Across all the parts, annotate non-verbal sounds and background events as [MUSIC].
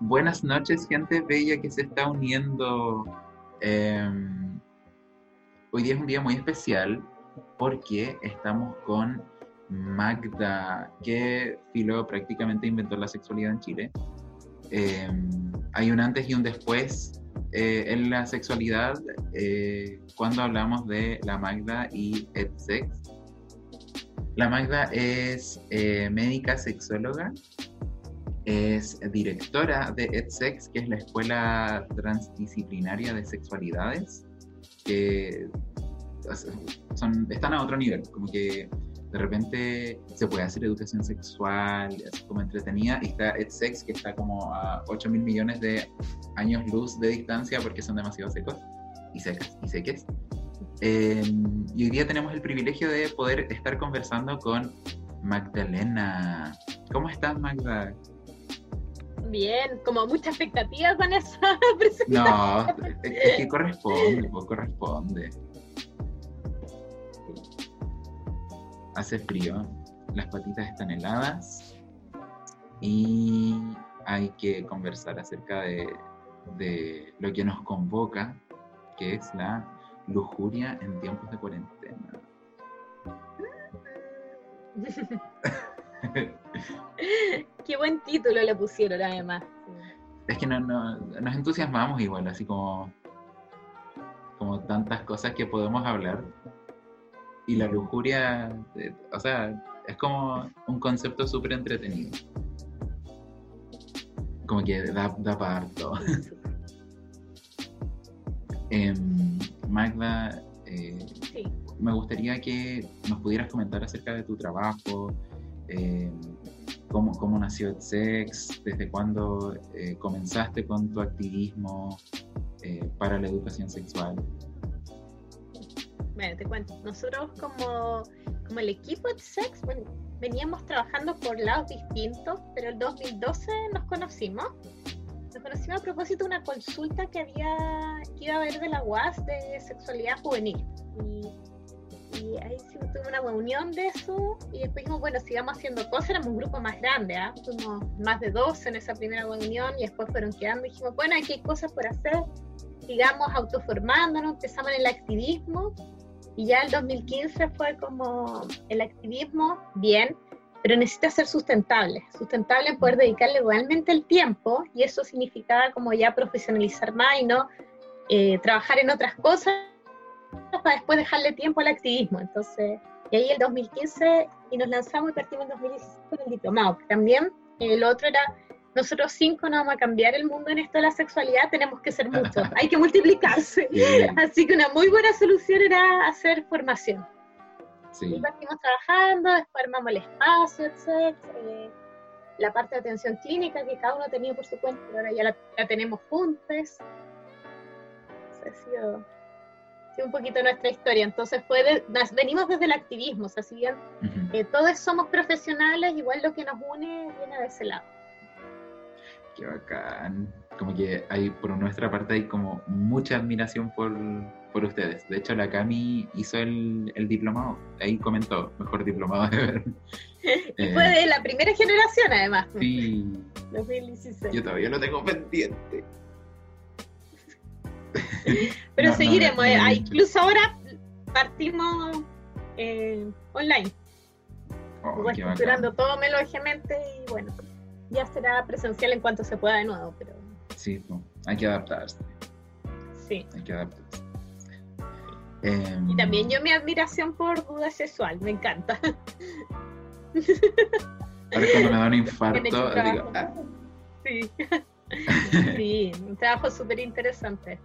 Buenas noches, gente bella que se está uniendo. Em, hoy día es un día muy especial porque estamos con Magda, que Filo prácticamente inventó la sexualidad en Chile. Em, hay un antes y un después eh, en la sexualidad eh, cuando hablamos de la Magda y EdSex. La Magda es eh, médica sexóloga es directora de EdSex, que es la escuela transdisciplinaria de sexualidades, que están a otro nivel, como que de repente se puede hacer educación sexual, como entretenida, y está EdSex, que está como a 8 mil millones de años luz de distancia porque son demasiado secos y secas y seques. Eh, y hoy día tenemos el privilegio de poder estar conversando con Magdalena. ¿Cómo estás, Magda? Bien, como muchas expectativas con esa [LAUGHS] presentación. No, es que corresponde, pues corresponde. Hace frío, las patitas están heladas y hay que conversar acerca de, de lo que nos convoca, que es la lujuria en tiempos de cuarentena. [LAUGHS] [LAUGHS] [LAUGHS] Qué buen título le pusieron además. Es que no, nos entusiasmamos igual, así como, como tantas cosas que podemos hablar. Y la lujuria, eh, o sea, es como un concepto súper entretenido. Como que da, da para harto. [LAUGHS] Em, Magda, eh, me gustaría que nos pudieras comentar acerca de tu trabajo, eh, cómo, cómo, nació Sex, desde cuándo eh, comenzaste con tu activismo eh, para la educación sexual. Bueno, te cuento, nosotros como, como el equipo de Sex veníamos trabajando por lados distintos, pero el 2012 nos conocimos. Nos conocimos a propósito de una consulta que había que iba a haber de la UAS de sexualidad juvenil. Y ahí sí tuve una reunión de eso y después dijimos, bueno, sigamos haciendo cosas, éramos un grupo más grande, ¿ah? fuimos más de dos en esa primera reunión y después fueron quedando dijimos, bueno, aquí hay cosas por hacer, sigamos autoformándonos, empezamos en el activismo y ya el 2015 fue como el activismo, bien, pero necesita ser sustentable, sustentable en poder dedicarle realmente el tiempo y eso significaba como ya profesionalizar más y no eh, trabajar en otras cosas para [LAUGHS] después dejarle tiempo al activismo. Entonces, y ahí el 2015 y nos lanzamos y partimos en 2016 con el diplomado. También el otro era, nosotros cinco no vamos a cambiar el mundo en esto de la sexualidad, tenemos que ser muchos, [LAUGHS] hay que multiplicarse. Así que una muy buena solución era hacer formación. Sí. Y partimos trabajando, después armamos el espacio, etc. Eh, la parte de atención clínica que cada uno tenía por su cuenta, pero ahora ya la, tenemos juntos. ha sido un poquito nuestra historia. Entonces, fue venimos desde el activismo, o sea, si bien eh, todos somos profesionales, igual lo que nos une viene de ese lado. Qué bacán. Como que hay, por nuestra parte, hay como mucha admiración por, por ustedes. De hecho, la Cami hizo el, el diplomado, ahí comentó, mejor diplomado de ver. [LAUGHS] y fue de la primera generación, además. Sí. [LAUGHS] 2016. Yo todavía lo tengo pendiente. [LAUGHS] Pero seguiremos, eh, incluso ahora partimos eh, online. Oh, estructurando todo melógicamente y bueno, ya será presencial en cuanto se pueda de nuevo, pero... Sí, hay que adaptarse. Sí. Hay que adaptarse. y también em, yo mi admiración por duda sexual, me encanta. [LAUGHS] Ahora cuando me da un infarto, digo, ah. Sí. [LAUGHS] sí, un trabajo súper interesante.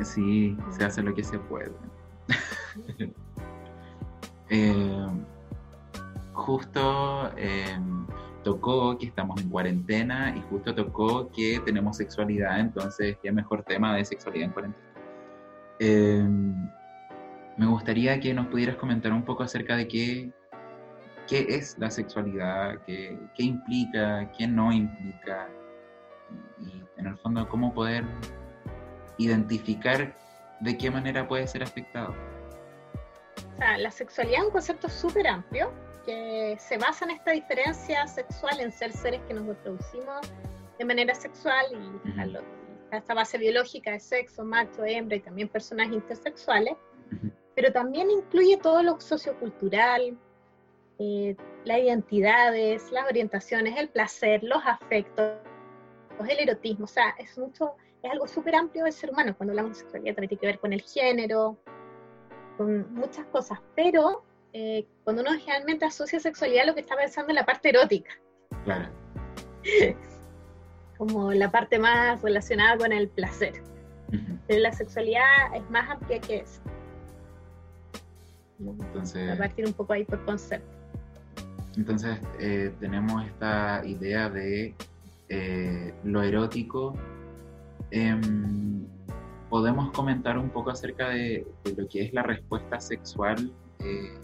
Sí, se hace lo que se puede. [LAUGHS] Eh, justo eh, tocó que estamos en cuarentena y justo tocó que tenemos sexualidad, entonces qué mejor tema de sexualidad en cuarentena. Eh, me gustaría que nos pudieras comentar un poco acerca de qué, qué es la sexualidad, qué, qué implica, qué no implica, y en el fondo cómo poder identificar de qué manera puede ser afectado. O sea, la sexualidad es un concepto súper amplio que se basa en esta diferencia sexual en ser seres que nos reproducimos de manera sexual y esta base biológica de sexo, macho, hembra y también personas intersexuales, pero también incluye todo lo sociocultural, eh, las identidades, las orientaciones, el placer, los afectos, el erotismo, o sea, es mucho, es algo súper amplio del ser humano. Cuando hablamos de sexualidad también tiene que ver con el género, con muchas cosas, pero eh, cuando uno generalmente asocia sexualidad lo que está pensando en la parte erótica. Claro. [LAUGHS] Como la parte más relacionada con el placer. Pero la sexualidad es más amplia que eso. Entonces, a partir un poco ahí por concepto. Entonces eh, tenemos esta idea de eh, lo erótico. Em, podemos comentar un poco acerca de, lo que es la respuesta sexual, eh,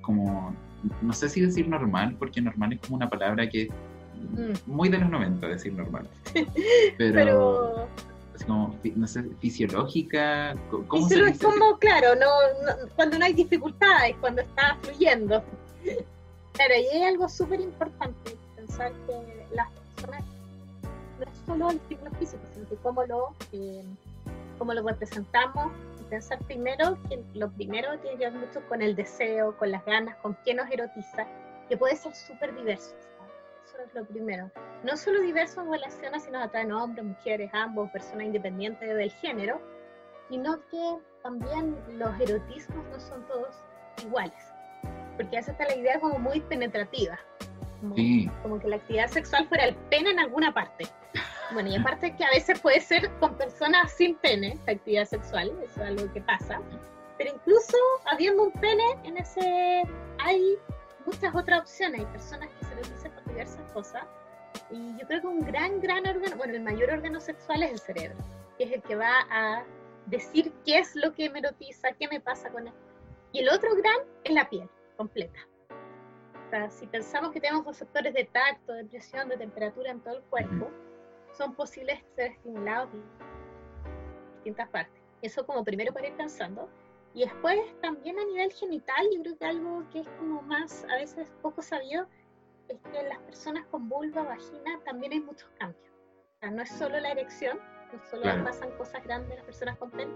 como, no sé si decir normal, porque normal es como una palabra que mm. muy de los 90 decir normal. [LAUGHS] Pero, Es como, no sé, fisiológica. ¿cómo se dice? como, claro, no, cuando no hay dificultades, cuando está fluyendo. [LAUGHS] Claro, y hay algo súper importante, pensar que las personas es solo el signo físico, sino que cómo lo, eh, cómo lo representamos. pensar primero que lo primero tiene que ver mucho con el deseo, con las ganas, con qué nos erotiza, que puede ser súper diverso. Eso es lo primero. No solo diverso en relación a si nos atraen hombres, mujeres, ambos, personas independientes del género, sino que también los erotismos no son todos iguales porque esa está la idea como muy penetrativa. Como, que la actividad sexual fuera el pene en alguna parte. Bueno, y aparte que a veces puede ser con personas sin pene, la actividad sexual, eso es algo que pasa. Pero incluso habiendo un pene, en ese hay muchas otras opciones. Hay personas que se les dice por diversas cosas. Y yo creo que un gran, gran órgano, bueno, el mayor órgano sexual es el cerebro, que es el que va a decir qué es lo que me erotiza, qué me pasa con él. Y el otro gran es la piel completa. Si pensamos que tenemos receptores de tacto, de presión, de temperatura en todo el cuerpo, son posibles ser estimulados en distintas partes. Eso como primero para ir pensando. Y después también a nivel genital, yo creo que algo que es como más, a veces poco sabido, es que en las personas con vulva, vagina, también hay muchos cambios. O sea, no es solo la erección, no solo pasan cosas grandes en las personas con pene,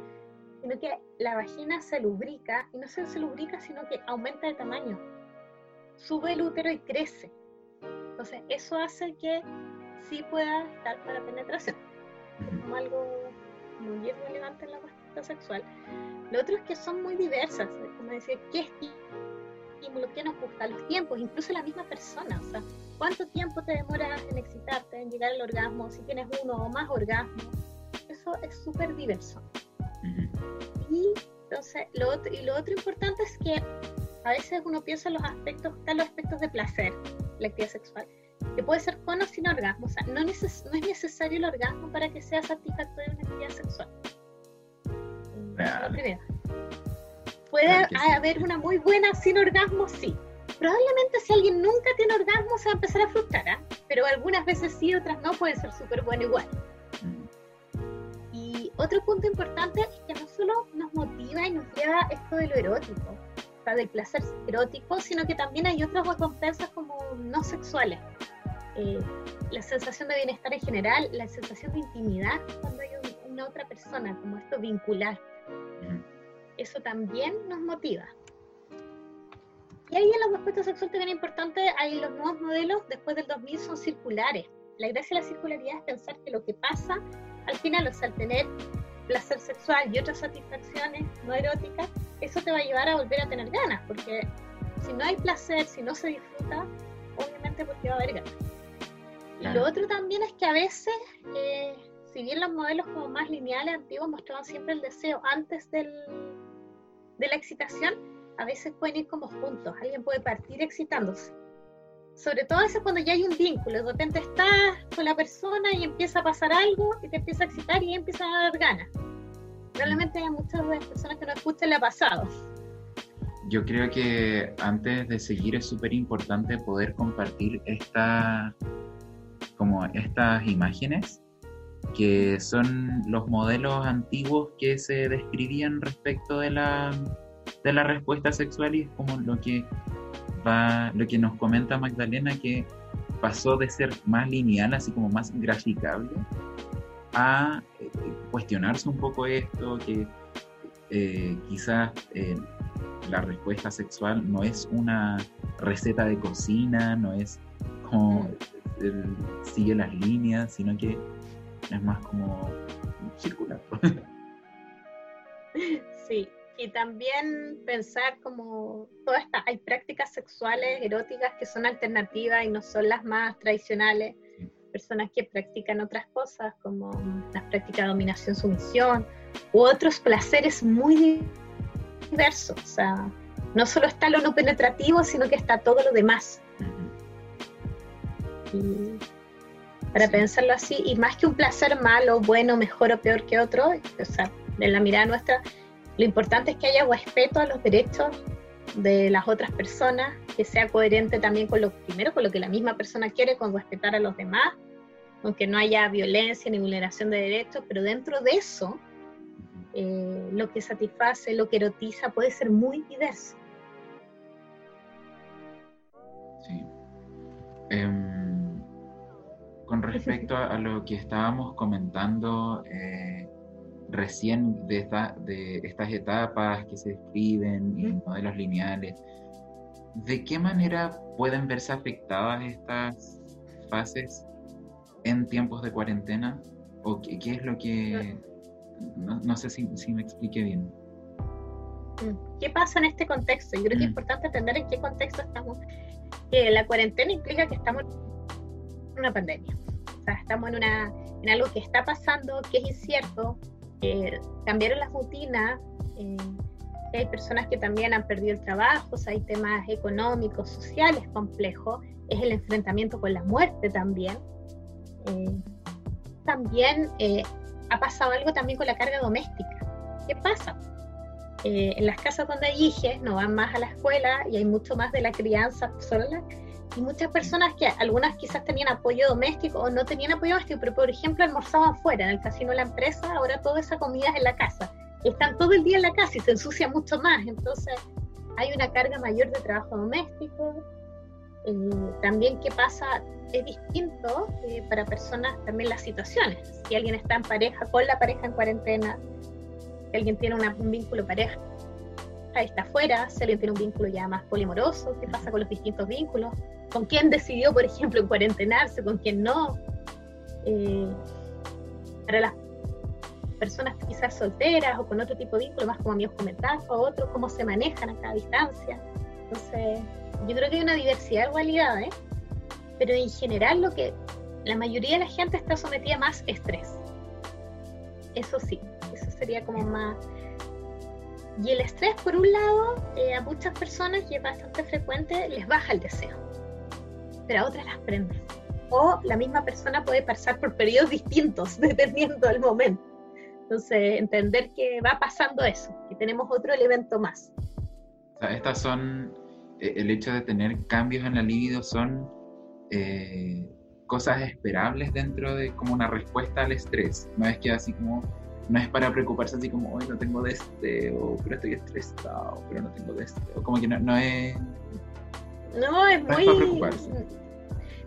sino que la vagina se lubrica, y no solo se lubrica, sino que aumenta de tamaño, sube el útero y crece. Entonces, eso hace que sí pueda estar para penetración, como algo muy relevante en la respuesta sexual. Lo otro es que son muy diversas, como decir, ¿qué estímulo, qué nos gusta, los tiempos, incluso la misma persona, o sea, cuánto tiempo te demoras en excitarte, en llegar al orgasmo, si tienes uno o más orgasmos, eso es súper diverso. Y entonces, lo otro, y lo otro importante es que a veces uno piensa en los aspectos, están los aspectos de placer, la actividad sexual, que puede ser con o sin orgasmo. O sea, no, no es necesario el orgasmo para que sea satisfactoria una actividad sexual. Puede haber una muy buena sin orgasmo, sí. Probablemente si alguien nunca tiene orgasmo se va a empezar a frustrar, ¿ah? pero algunas veces sí, otras no, puede ser súper bueno igual. Otro punto importante es que no solo nos motiva y nos lleva esto de lo erótico, del placer erótico, sino que también hay otras recompensas como no sexuales. Eh, la sensación de bienestar en general, la sensación de intimidad cuando hay una otra persona, como esto vincular. Eso también nos motiva. Y ahí en la respuesta sexual también importante, hay los nuevos modelos después del 2000 son circulares. La gracia de la circularidad es pensar que lo que pasa al final, o sea, al tener placer sexual y otras satisfacciones no eróticas, eso te va a llevar a volver a tener ganas, porque si no hay placer, si no se disfruta, obviamente porque va a haber ganas. Y lo otro también es que a veces, eh, si bien los modelos como más lineales antiguos mostraban siempre el deseo antes del, de la excitación, a veces pueden ir como juntos, alguien puede partir excitándose sobre todo eso cuando ya hay un vínculo, de repente estás con la persona y empieza a pasar algo y te empieza a excitar y empieza a dar ganas. Probablemente hay muchas de las personas que no escuchan le ha pasado. Yo creo que antes de seguir es súper importante poder compartir esta, como estas imágenes que son los modelos antiguos que se describían respecto de la, de la respuesta sexual y es como lo que lo que nos comenta Magdalena, que pasó de ser más lineal, así como más graficable, a eh, cuestionarse un poco esto, que eh, quizás eh, la respuesta sexual no es una receta de cocina, no es como sigue las líneas, sino que es más como circular. [LAUGHS] Sí, y también pensar como todas estas, hay prácticas sexuales eróticas que son alternativas y no son las más tradicionales, personas que practican otras cosas como las prácticas de dominación-sumisión u otros placeres muy diversos, o sea, no solo está lo no penetrativo, sino que está todo lo demás. Y para pensarlo así, y más que un placer malo, bueno, mejor o peor que otro, o sea, en la mirada nuestra, lo importante es que haya respeto a los derechos de las otras personas, que sea coherente también con lo primero, con lo que la misma persona quiere, con respetar a los demás, aunque no haya violencia ni vulneración de derechos, pero dentro de eso, eh, lo que satisface, lo que erotiza puede ser muy diverso. Sí. Em, con respecto a, lo que estábamos comentando, eh, recién de, esta, de estas etapas que se describen y modelos lineales, ¿de qué manera pueden verse afectadas estas fases en tiempos de cuarentena? ¿O qué, es lo que... No, sé si, me explique bien. Mm, ¿Qué pasa en este contexto? Yo creo que es mm. importante entender en qué contexto estamos. Que la cuarentena implica que estamos en una pandemia. O sea, estamos en, una, en algo que está pasando, que es incierto, cambiaron las rutinas, eh, hay personas que también han perdido el trabajo, hay temas económicos, sociales complejos, es el enfrentamiento con la muerte también. Eh, también eh, ha pasado algo también con la carga doméstica. ¿Qué pasa? en las casas donde hijos no van más a la escuela y hay mucho más de la crianza sola y muchas personas que algunas quizás tenían apoyo doméstico o no tenían apoyo doméstico, pero por ejemplo almorzaban fuera, en el casino de la empresa, ahora toda esa comida es en la casa. Están todo el día en la casa y se ensucia mucho más, entonces hay una carga mayor de trabajo doméstico. Eh, también qué pasa es distinto eh, para personas también las situaciones. Si alguien está en pareja con la pareja en cuarentena, si alguien tiene un vínculo pareja, está afuera, si alguien tiene un vínculo ya más polimoroso, qué pasa con los distintos vínculos, con quién decidió, por ejemplo, en cuarentenarse, con quién no. Eh, para las personas quizás solteras o con otro tipo de vínculo, más como amigos comentaban, o otros, cómo se manejan a cada distancia. Entonces, yo creo que hay una diversidad de cualidades, pero en general lo que la mayoría de la gente está sometida más estrés. Eso sí, eso sería como más... Y el estrés, por un lado, eh, a muchas personas, y es bastante frecuente, les baja el deseo pero a otras las prende. O la misma persona puede pasar por periodos distintos [LAUGHS] dependiendo del momento. Entonces, entender que va pasando eso, que tenemos otro elemento más. O sea, estas son, eh, el hecho de tener cambios en la libido son eh, cosas esperables dentro de como una respuesta al estrés. No es que así como, no es para preocuparse así como, hoy no tengo de este, o pero estoy estresado, pero no tengo de este, o como que no, no es no, es muy...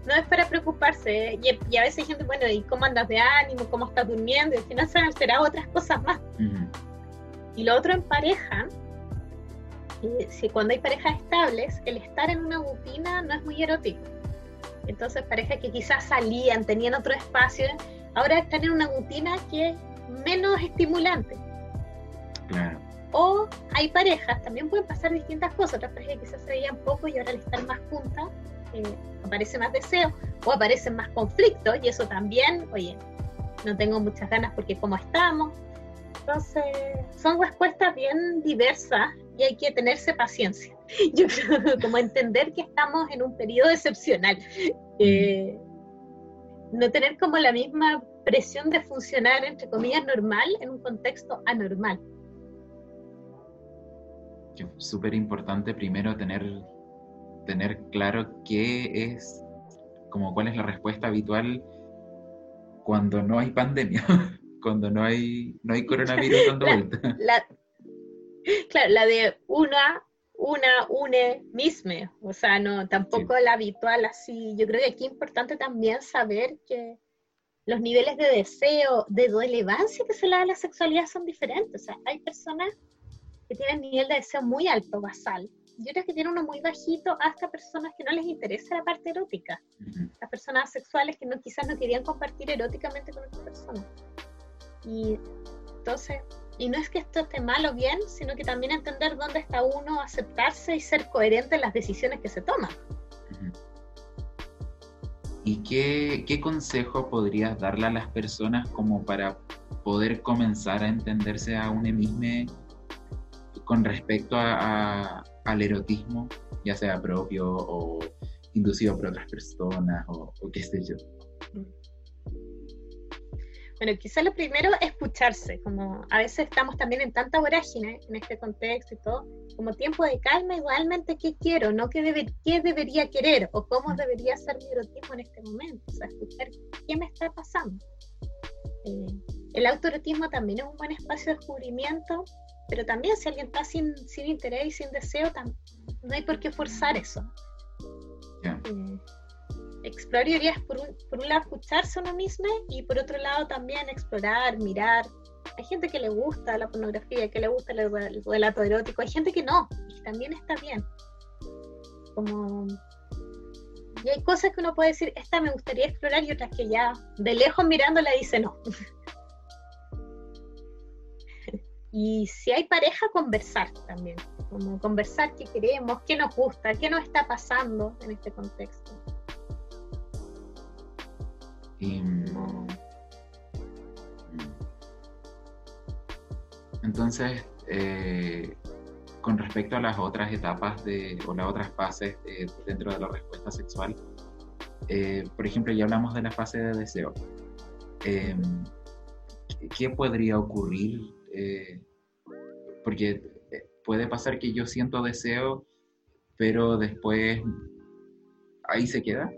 No es para preocuparse. Y, a veces hay gente, bueno, ¿y cómo andas de ánimo? ¿Cómo estás durmiendo? Y al final se han alterado otras cosas más. Y lo otro en pareja, si cuando hay parejas estables, el estar en una rutina no es muy erótico. Entonces parejas que quizás salían, tenían otro espacio, ahora están en una rutina que es menos estimulante. Claro. O hay parejas, también pueden pasar distintas cosas, otras parejas quizás se veían poco y ahora al estar más juntas eh, aparece más deseo o aparecen más conflictos y eso también, oye, no tengo muchas ganas porque como estamos. Entonces, son respuestas bien diversas y hay que tenerse paciencia. [LAUGHS] Yo creo como entender que estamos en un periodo excepcional. Eh, no tener como la misma presión de funcionar, entre comillas, normal en un contexto anormal súper importante primero tener, tener claro qué es, como cuál es la respuesta habitual cuando no hay pandemia, [LAUGHS] cuando no hay, no hay coronavirus dando [LAUGHS] vuelta. claro, la de una, una une misme, o sea, no, tampoco la habitual así. Yo creo que aquí es importante también saber que los niveles de deseo, de relevancia que se le da a la sexualidad son diferentes. O sea, hay personas que tienen nivel de deseo muy alto, basal, y otras que tienen uno muy bajito, hasta personas que no les interesa la parte erótica. Las personas sexuales que no, quizás no querían compartir eróticamente con otras personas. Y entonces, y no es que esto esté mal o bien, sino que también entender dónde está uno, aceptarse y ser coherente en las decisiones que se toman. ¿Y qué, qué, consejo podrías darle a las personas como para poder comenzar a entenderse a uno mismo con respecto a, al erotismo, ya sea propio o inducido por otras personas o, o qué sé yo? Bueno, quizá lo primero es escucharse, como a veces estamos también en tanta vorágine en este contexto y todo, como tiempo de calma, igualmente qué quiero, no qué, debe, qué debería querer o cómo mm. debería ser mi erotismo en este momento, o sea, escuchar qué me está pasando. Eh, el autoerotismo también es un buen espacio de descubrimiento, pero también si alguien está sin, sin interés y sin deseo, no hay por qué forzar eso. Eh, explorar es por un, por un lado escucharse a uno mismo y por otro lado también explorar, mirar. Hay gente que le gusta la pornografía, que le gusta el, relato erótico, hay gente que no, y también está bien. Como y hay cosas que uno puede decir, esta me gustaría explorar y otras que ya de lejos mirándola dice no. [LAUGHS] y si hay pareja, conversar también. Como conversar qué queremos, qué nos gusta, qué nos está pasando en este contexto. Mm, entonces, eh, con respecto a las otras etapas de, o las otras fases dentro de la respuesta sexual, eh, por ejemplo, ya hablamos de la fase de deseo. Em, ¿Qué podría ocurrir? Eh, porque puede pasar que yo siento deseo, pero después ahí se queda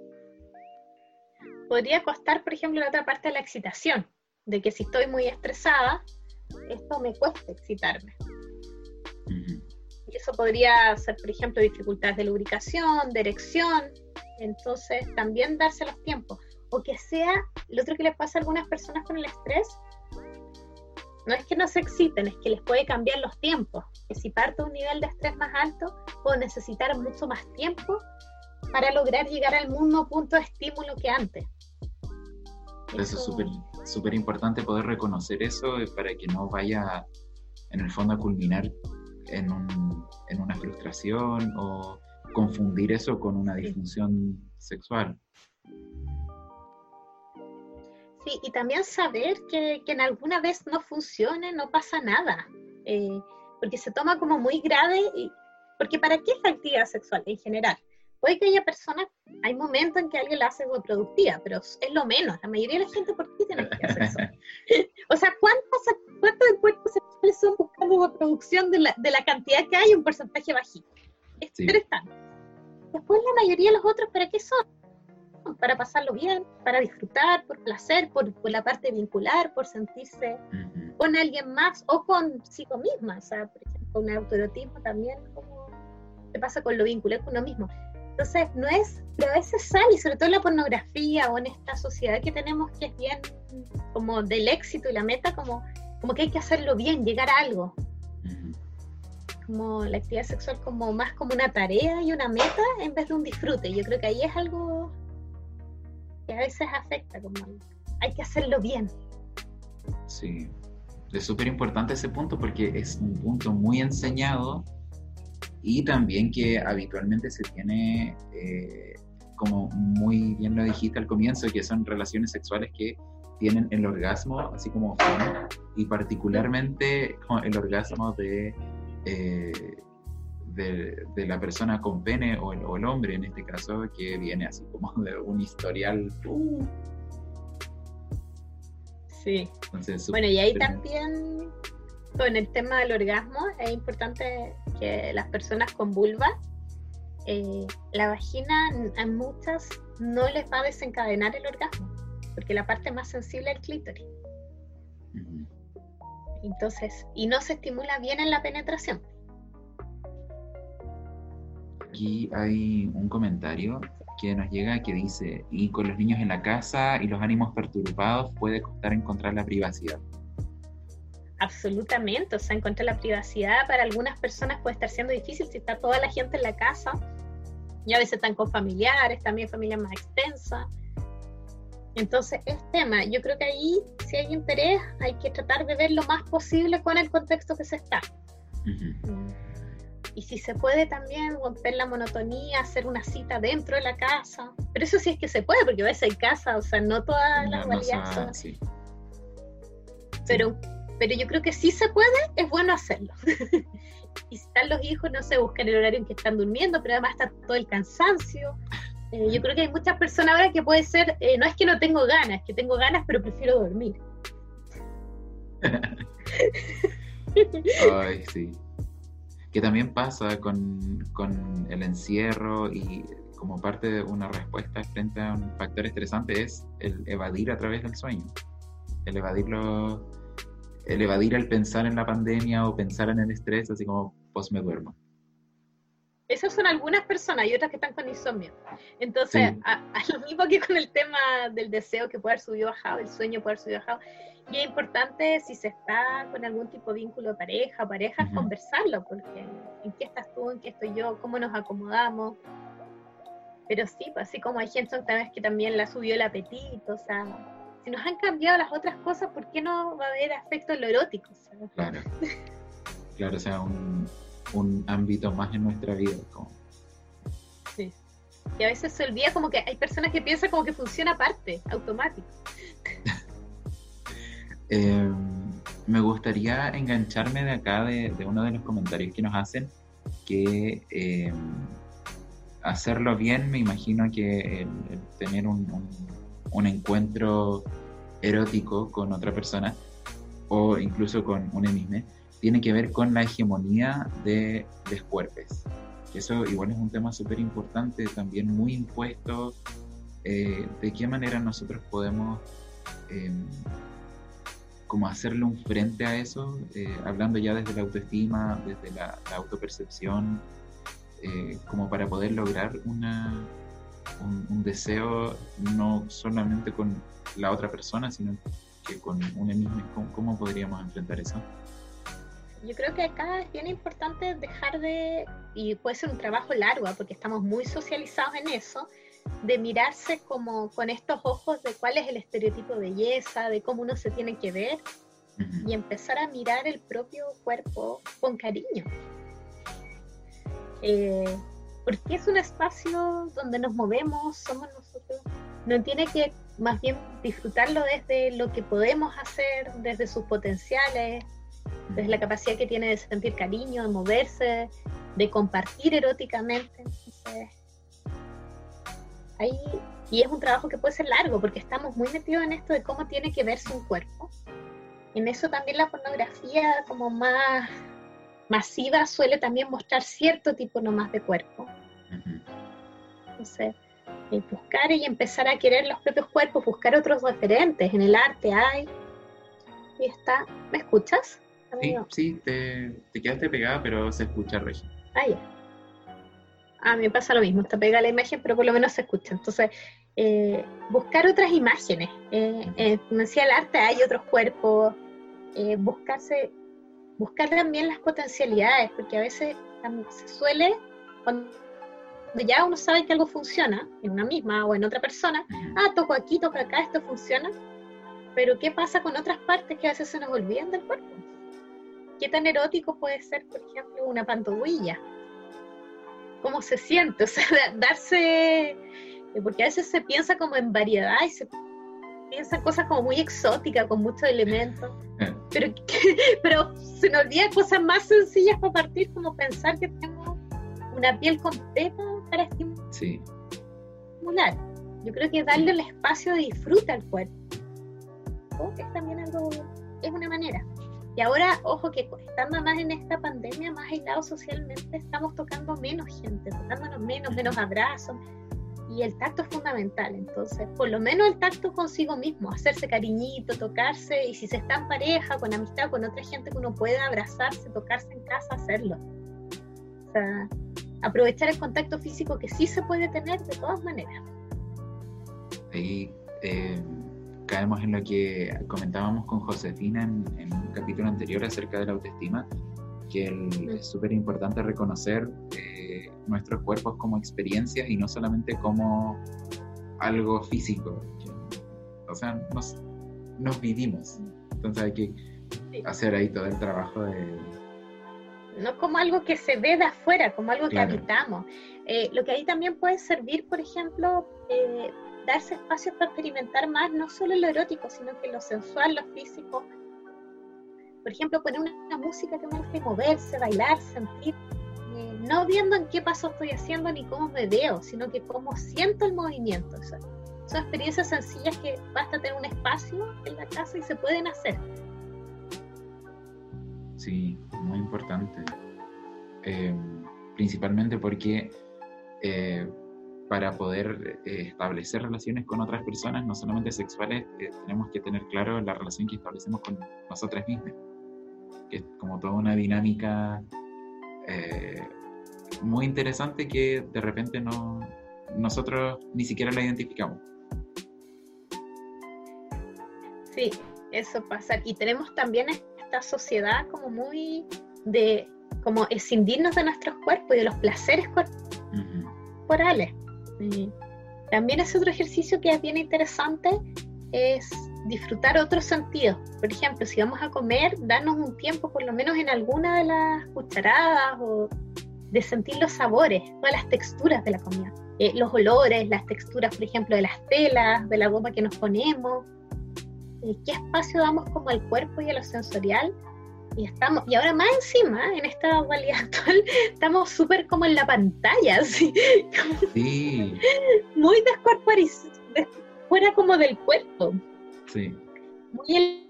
podría costar, por ejemplo, la otra parte de la excitación, de que si estoy muy estresada, esto me cuesta excitarme. Y eso podría ser, por ejemplo, dificultades de lubricación, de erección, entonces también darse los tiempos. O que sea, lo otro que le pasa a algunas personas con el estrés, no es que no se exciten, es que les puede cambiar los tiempos. Que si parto un nivel de estrés más alto, puedo necesitar mucho más tiempo para lograr llegar al mismo punto de estímulo que antes. Eso es súper súper importante poder reconocer eso eh, para que no vaya en el fondo a culminar en, un, en una frustración o confundir eso con una disfunción sexual. Sí, y también saber que, que, en alguna vez no funcione, no pasa nada, eh, porque se toma como muy grave, y, porque ¿para qué es la actividad sexual en general? Puede que haya personas, hay momentos en que alguien la hace reproductiva, pero es lo menos. La mayoría de la gente, ¿por qué tiene hacer eso? [LAUGHS] o sea, ¿cuántos, ¿cuántos cuerpos sexuales son buscando reproducción de la, de la cantidad que hay? Un porcentaje bajito. Es sí. Después la mayoría de los otros, ¿para qué son? Para pasarlo bien, para disfrutar, por placer, por, por la parte vincular, por sentirse con alguien más o consigo misma. O sea, por ejemplo, con el autoerotismo también, como te pasa con lo vincular con uno mismo. Entonces, no es, pero a veces sale, y sobre todo en la pornografía o en esta sociedad que tenemos que es bien como del éxito y la meta, como, como que hay que hacerlo bien, llegar a algo. Como la actividad sexual como más como una tarea y una meta en vez de un disfrute. Yo creo que ahí es algo que a veces afecta, como hay que hacerlo bien. Sí, es súper importante ese punto porque es un punto muy enseñado y también que habitualmente se tiene, eh, como muy bien lo dijiste al comienzo, que son relaciones sexuales que tienen el orgasmo así como y particularmente el orgasmo de, eh, de, la persona con pene o el, hombre en este caso que viene así como de un historial uh. sí bueno y ahí también con el tema del orgasmo, es importante que las personas con vulva, eh, la vagina a muchas no les va a desencadenar el orgasmo, porque la parte más sensible es el clítoris. Entonces, y no se estimula bien en la penetración. Aquí hay un comentario que nos llega que dice, y con los niños en la casa y los ánimos perturbados puede costar encontrar la privacidad. Absolutamente, o sea, encontrar la privacidad para algunas personas puede estar siendo difícil si está toda la gente en la casa y a veces están con familiares, también familias más extensas. Entonces, es tema. Yo creo que ahí, si hay interés, hay que tratar de ver lo más posible con el contexto que se está. Y si se puede también romper la monotonía, hacer una cita dentro de la casa. Pero eso sí es que se puede, porque a veces hay casa, o sea, no todas las valías son así. Pero, pero yo creo que si se puede, es bueno hacerlo. [LAUGHS] y si están los hijos, no se buscan el horario en que están durmiendo, pero además está todo el cansancio. Eh, yo creo que hay muchas personas ahora que puede ser, eh, no es que no tengo ganas, que tengo ganas, pero prefiero dormir. [LAUGHS] Ay, sí. Que también pasa con, con, el encierro y como parte de una respuesta frente a un factor estresante es el evadir a través del sueño. El evadirlo, el evadir el pensar en la pandemia o pensar en el estrés, así como, pues me duermo esas son algunas personas y otras que están con insomnio. Entonces, a, lo mismo que con el tema del deseo que puede haber subido bajado, el sueño puede haber subido bajado, y es importante si se está con algún tipo de vínculo de pareja, pareja, conversarlo, porque en qué estás tú, en qué estoy yo, cómo nos acomodamos. Pero sí, pues, así como hay gente vez que también la subió el apetito, o sea, si nos han cambiado las otras cosas, ¿por qué no va a haber afecto en lo? Claro. Claro, o sea, un, un ámbito más en nuestra vida. Sí. Y a veces se olvida como que hay personas que piensan como que funciona aparte, automático. [LAUGHS] Em, me gustaría engancharme de acá de, uno de los comentarios que nos hacen, que em, hacerlo bien, me imagino que tener un, un, encuentro erótico con otra persona o incluso con un mismo tiene que ver con la hegemonía de descuerpes. Eso igual es un tema súper importante, también muy impuesto. Eh, ¿De qué manera nosotros podemos em, como hacerle un frente a eso, eh, hablando ya desde la autoestima, desde la, autopercepción, eh, como para poder lograr una, un, deseo no solamente con la otra persona, sino que con uno mismo? ¿Cómo podríamos enfrentar eso? yo creo que acá es bien importante dejar de, y puede ser un trabajo largo, ¿ah? porque estamos muy socializados en eso, de mirarse como con estos ojos de cuál es el estereotipo de belleza, de cómo uno se tiene que ver, y empezar a mirar el propio cuerpo con cariño. Eh, porque es un espacio donde nos movemos, somos nosotros. No tiene que más bien disfrutarlo desde lo que podemos hacer, desde sus potenciales, desde la capacidad que tiene de sentir cariño, de moverse, de compartir eróticamente. Ahí, y es un trabajo que puede ser largo porque estamos muy metidos en esto de cómo tiene que verse un cuerpo. En eso también la pornografía como más masiva suele también mostrar cierto tipo nomás de cuerpo. Entonces, buscar y empezar a querer los propios cuerpos, buscar otros referentes. En el arte hay. Y está. ¿Me escuchas? Sí, sí, te, quedaste pegada, pero se escucha, Regi. Ah, ya. A mí me pasa lo mismo, está pegada la imagen, pero por lo menos se escucha. Entonces, eh, buscar otras imágenes. Eh, eh, como decía el arte, hay otros cuerpos. Eh, buscarse, buscar también las potencialidades, porque a veces se suele, cuando ya uno sabe que algo funciona, en una misma o en otra persona, ah, toco aquí, toco acá, esto funciona, pero ¿qué pasa con otras partes que a veces se nos olvidan del cuerpo? ¿Qué tan erótico puede ser, por ejemplo, una pantorrilla? ¿Cómo se siente? O sea, [LAUGHS] darse, eh, porque a veces se piensa como en variedad y se piensa cosas como muy exóticas, con muchos elementos, eh. pero, [LAUGHS] pero se nos olvida cosas más sencillas para partir, como pensar que tengo una piel completa para estimular. Sí. Yo creo que darle el espacio de disfruta al cuerpo es también algo, es una manera. Y ahora, ojo que estando más en esta pandemia, más aislados socialmente, estamos tocando menos gente, tocándonos menos, menos abrazos. Y el tacto es fundamental. Entonces, por lo menos el tacto consigo mismo, hacerse cariñito, tocarse. Y si se está en pareja, con amistad, con otra gente que uno pueda abrazarse, tocarse en casa, hacerlo. O sea, aprovechar el contacto físico que sí se puede tener de todas maneras. Ahí eh, caemos en lo que comentábamos con Josefina en, un capítulo anterior acerca de la autoestima, que es súper importante reconocer eh, nuestros cuerpos como experiencias y no solamente como algo físico. O sea, nos, nos vivimos. Entonces hay que hacer ahí todo el trabajo de... No como algo que se ve de afuera, como algo que habitamos. Eh, lo que ahí también puede servir, por ejemplo, eh, darse espacios para experimentar más, no solo lo erótico, sino que lo sensual, lo físico. Por ejemplo, poner una, música que me guste moverse, bailar, sentir, eh, no viendo en qué paso estoy haciendo ni cómo me veo, sino que cómo siento el movimiento. son experiencias sencillas que basta tener un espacio en la casa y se pueden hacer. Sí, muy importante. Eh, principalmente porque eh, para poder eh, establecer relaciones con otras personas, no solamente sexuales, tenemos que tener claro la relación que establecemos con nosotras mismas, que es como toda una dinámica muy interesante que de repente no, nosotros ni siquiera la identificamos. Sí, eso pasa. Y tenemos también sociedad como muy de como escindirnos de nuestros cuerpos y de los placeres corporales. También es otro ejercicio que es bien interesante, es disfrutar otros sentidos. Por ejemplo, si vamos a comer, darnos un tiempo, por lo menos en alguna de las cucharadas, o de sentir los sabores, todas las texturas de la comida. Eh, los olores, las texturas, por ejemplo, de las telas, de la goma que nos ponemos, qué espacio damos como al cuerpo y a lo sensorial. Y, estamos, y ahora más encima, en esta actualidad [LAUGHS] actual, estamos súper como en la pantalla, así, sí. muy descorporizado, fuera como del cuerpo. Sí. Muy en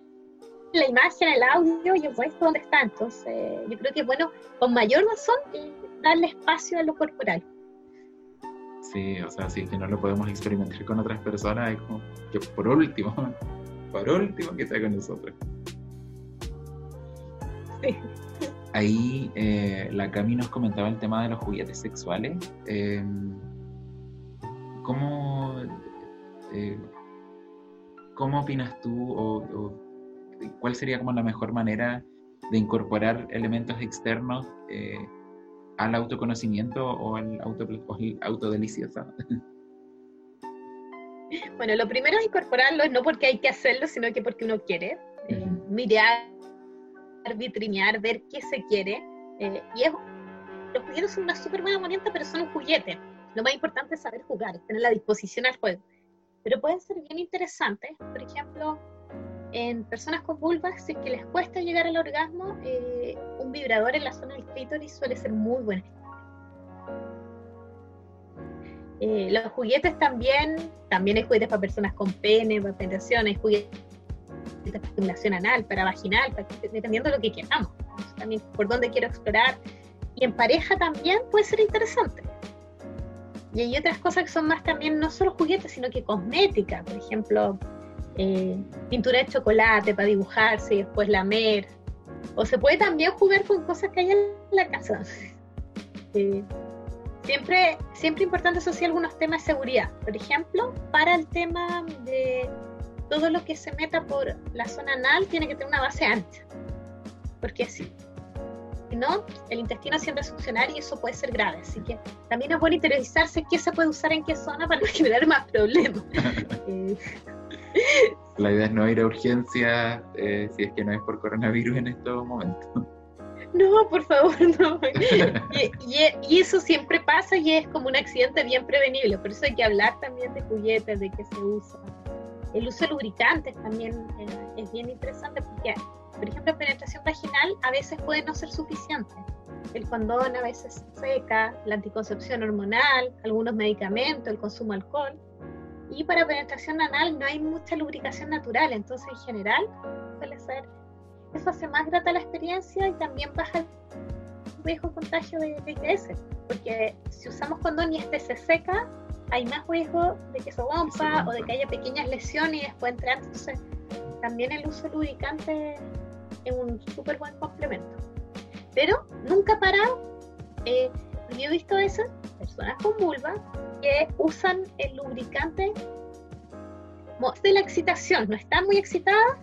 la imagen, el audio y el resto donde está. Entonces, yo creo que, bueno, con mayor razón, darle espacio a lo corporal. Sí, o sea, sí que no lo podemos experimentar con otras personas, es como que por último, [LAUGHS] por último que sea con nosotros. Ahí eh, la Cami nos comentaba el tema de los juguetes sexuales. Em, ¿cómo, eh, ¿Cómo opinas tú o, cuál sería como la mejor manera de incorporar elementos externos eh, al autoconocimiento o al auto, o autodelicioso? Bueno, lo primero es incorporarlo, no porque hay que hacerlo, sino que porque uno quiere. Eh, mirar, vitrinear, ver qué se quiere. Eh, y los juguetes son una súper buena herramienta, pero son un juguete. Lo más importante es saber jugar, tener la disposición al juego. Pero pueden ser bien interesantes, por ejemplo, en personas con vulvas, si es que les cuesta llegar al orgasmo, eh, un vibrador en la zona del clítoris suele ser muy bueno eh, los juguetes también, también hay juguetes para personas con pene, para penetración, juguetes estimulación anal, para vaginal, dependiendo de lo que queramos. También por dónde quiero explorar. Y en pareja también puede ser interesante. Y hay otras cosas que son más también, no solo juguetes, sino que cosmética. Por ejemplo, eh, pintura de chocolate para dibujarse y después lamer. O se puede también jugar con cosas que hay en la casa. [LAUGHS] Eh, Siempre, siempre importante asociar algunos temas de seguridad. Por ejemplo, para el tema de todo lo que se meta por la zona anal tiene que tener una base ancha. Porque si no, el intestino siempre es funcionar y eso puede ser grave. Así que también es bueno interiorizarse qué se puede usar en qué zona para no [LAUGHS] generar más problemas. [LAUGHS] Eh, la idea es no ir a urgencia eh, si es que no es por coronavirus en estos momentos no, por favor, no. Y, eso siempre pasa y es como un accidente bien prevenible. Por eso hay que hablar también de juguetes, de qué se usa. El uso de lubricantes también eh, es bien interesante porque, por ejemplo, penetración vaginal a veces puede no ser suficiente. El condón a veces seca, la anticoncepción hormonal, algunos medicamentos, el consumo de alcohol. Y para penetración anal no hay mucha lubricación natural, entonces en general suele ser eso hace más grata la experiencia y también baja el riesgo de contagio de, ITS, porque si usamos condón y este se seca, hay más riesgo de que se rompa o de que haya pequeñas lesiones y después entrar. Entonces, también el uso lubricante es un súper buen complemento. Pero nunca para eh, Yo he visto esas personas con vulva que usan el lubricante de la excitación, no están muy excitadas,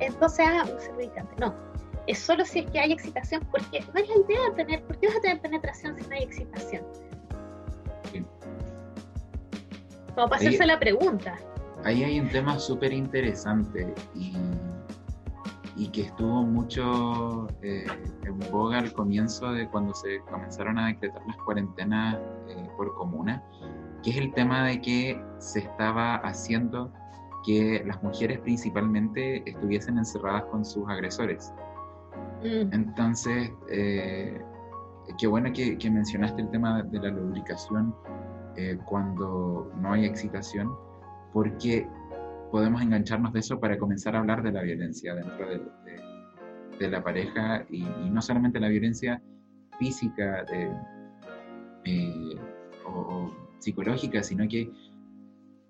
entonces hagan un lubricante. No, es solo si es que hay excitación, porque no es la idea de tener, ¿por qué vas a tener penetración si no hay excitación? Como para hacerse la pregunta. Ahí hay un tema súper interesante y, y, que estuvo mucho eh, en boga al comienzo de cuando se comenzaron a decretar las cuarentenas eh, por comuna, que es el tema de que se estaba haciendo que las mujeres principalmente estuviesen encerradas con sus agresores. Mm. Entonces, eh, qué bueno que, mencionaste el tema de la lubricación eh, cuando no hay excitación, porque podemos engancharnos de eso para comenzar a hablar de la violencia dentro de, la pareja y, no solamente la violencia física eh, o, psicológica, sino que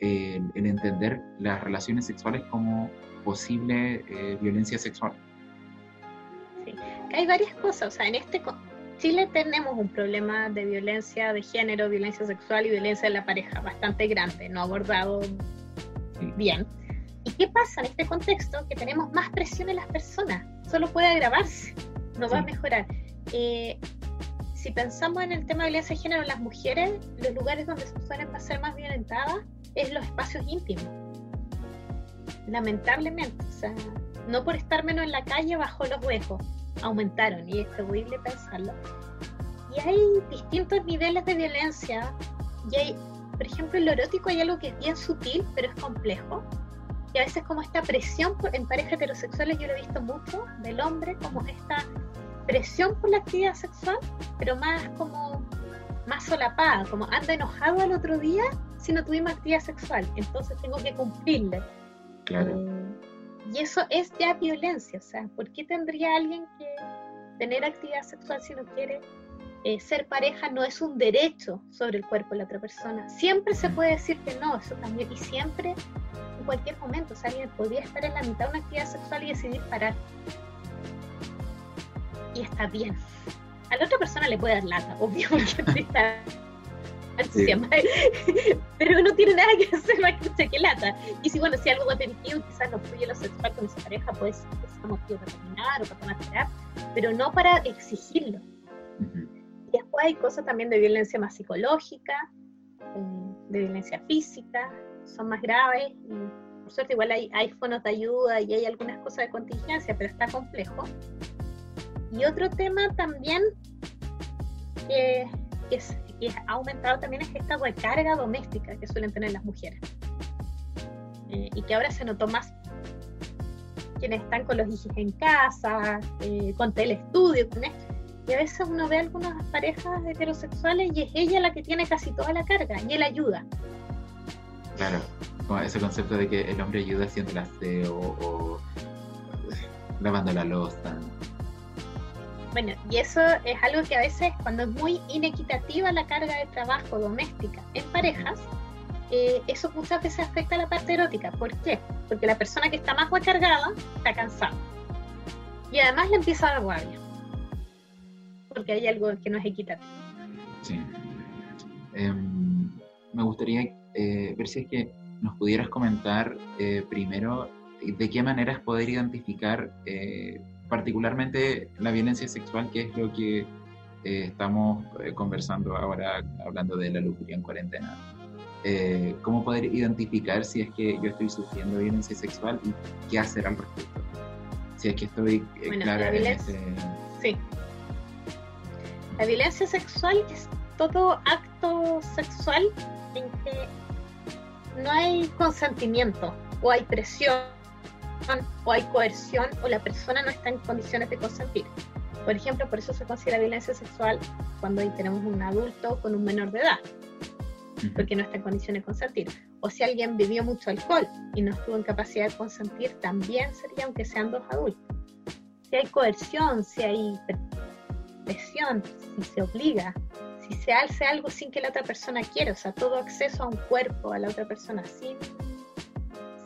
el entender las relaciones sexuales como posible violencia sexual. Hay varias cosas, o sea, en este Chile tenemos un problema de violencia de género, violencia sexual y violencia de la pareja bastante grande, no abordado bien. ¿Y qué pasa en este contexto? Que tenemos más presión en las personas, solo puede agravarse, no va a mejorar. Eh, si pensamos en el tema de violencia de género, las mujeres, los lugares donde se suelen ser más violentadas es los espacios íntimos. Lamentablemente, o sea, no por estar menos en la calle bajo los huecos, aumentaron y es terrible pensarlo. Y hay distintos niveles de violencia y hay, por ejemplo, en lo erótico hay algo que es bien sutil, pero es complejo. Y a veces como esta presión en parejas heterosexuales, yo lo he visto mucho, del hombre, como esta presión por la actividad sexual, pero más como más solapada, como anda enojado al otro día si no tuvimos actividad sexual, entonces tengo que cumplirle. Claro. Eh, y eso es ya violencia, o sea, ¿por qué tendría alguien que tener actividad sexual si no quiere? Eh, ser pareja no es un derecho sobre el cuerpo de la otra persona. Siempre se puede decir que no, eso también, y siempre, en cualquier momento, o sea, alguien podría estar en la mitad de una actividad sexual y decidir parar. Y está bien. A la otra persona le puede dar lata, obvio, [LAUGHS] porque está [LAUGHS] pero no tiene nada que hacer más que que lata. Y si, bueno, si algo permitido, quizás no fluye lo sexual con esa pareja, pues es motivo para terminar o para tomar terapia, pero no para exigirlo. Y después hay cosas también de violencia más psicológica, eh, de violencia física, son más graves. Y por suerte, igual hay, hay fondos de ayuda y hay algunas cosas de contingencia, pero está complejo. Y otro tema también que es y ha aumentado también es esta recarga doméstica que suelen tener las mujeres. Eh, y que ahora se notó más quienes están con los hijos en casa, eh, con telestudio, con esto. Y a veces uno ve algunas parejas heterosexuales y es ella la que tiene casi toda la carga y él ayuda. Claro, ese concepto de que el hombre ayuda haciendo el aseo o lavando la losa. Bueno, y eso es algo que a veces cuando es muy inequitativa la carga de trabajo doméstica en parejas, eh, eso muchas veces afecta a la parte erótica. ¿Por qué? Porque la persona que está más recargada está cansada. Y además le empieza a dar guardia. Porque hay algo que no es equitativo. Sí. Em, me gustaría eh, ver si es que nos pudieras comentar eh, primero de qué maneras poder identificar particularmente la violencia sexual, que es lo que eh, estamos eh, conversando ahora, hablando de la lujuria en cuarentena. Eh, ¿Cómo poder identificar si es que yo estoy sufriendo violencia sexual y qué hacer al respecto? Si es que estoy clara en ese... Sí. La violencia sexual es todo acto sexual en que no hay consentimiento o hay presión o hay coerción o la persona no está en condiciones de consentir. Por ejemplo, por eso se considera violencia sexual cuando tenemos un adulto con un menor de edad, porque no está en condiciones de consentir. O si alguien bebió mucho alcohol y no estuvo en capacidad de consentir, también sería aunque sean dos adultos. Si hay coerción, si hay presión, si se obliga, si se hace algo sin que la otra persona quiera, o sea, todo acceso a un cuerpo, a la otra persona sin